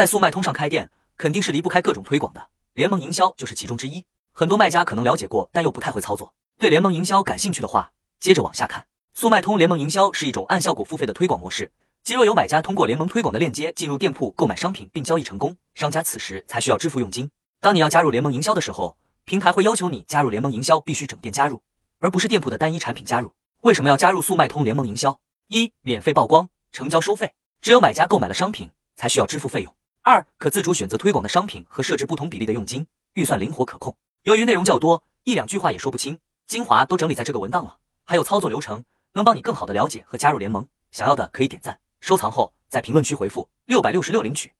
在速卖通上开店，肯定是离不开各种推广的，联盟营销就是其中之一。很多卖家可能了解过，但又不太会操作。对联盟营销感兴趣的话，接着往下看。速卖通联盟营销是一种按效果付费的推广模式。即若有买家通过联盟推广的链接进入店铺购买商品并交易成功，商家此时才需要支付佣金。当你要加入联盟营销的时候，平台会要求你加入联盟营销必须整店加入，而不是店铺的单一产品加入。为什么要加入速卖通联盟营销？一、免费曝光，成交收费，只有买家购买了商品才需要支付费用。二、可自主选择推广的商品和设置不同比例的佣金，预算灵活可控。由于内容较多，一两句话也说不清，精华都整理在这个文档了，还有操作流程，能帮你更好的了解和加入联盟。想要的可以点赞。收藏后，在评论区回复六百六十六领取。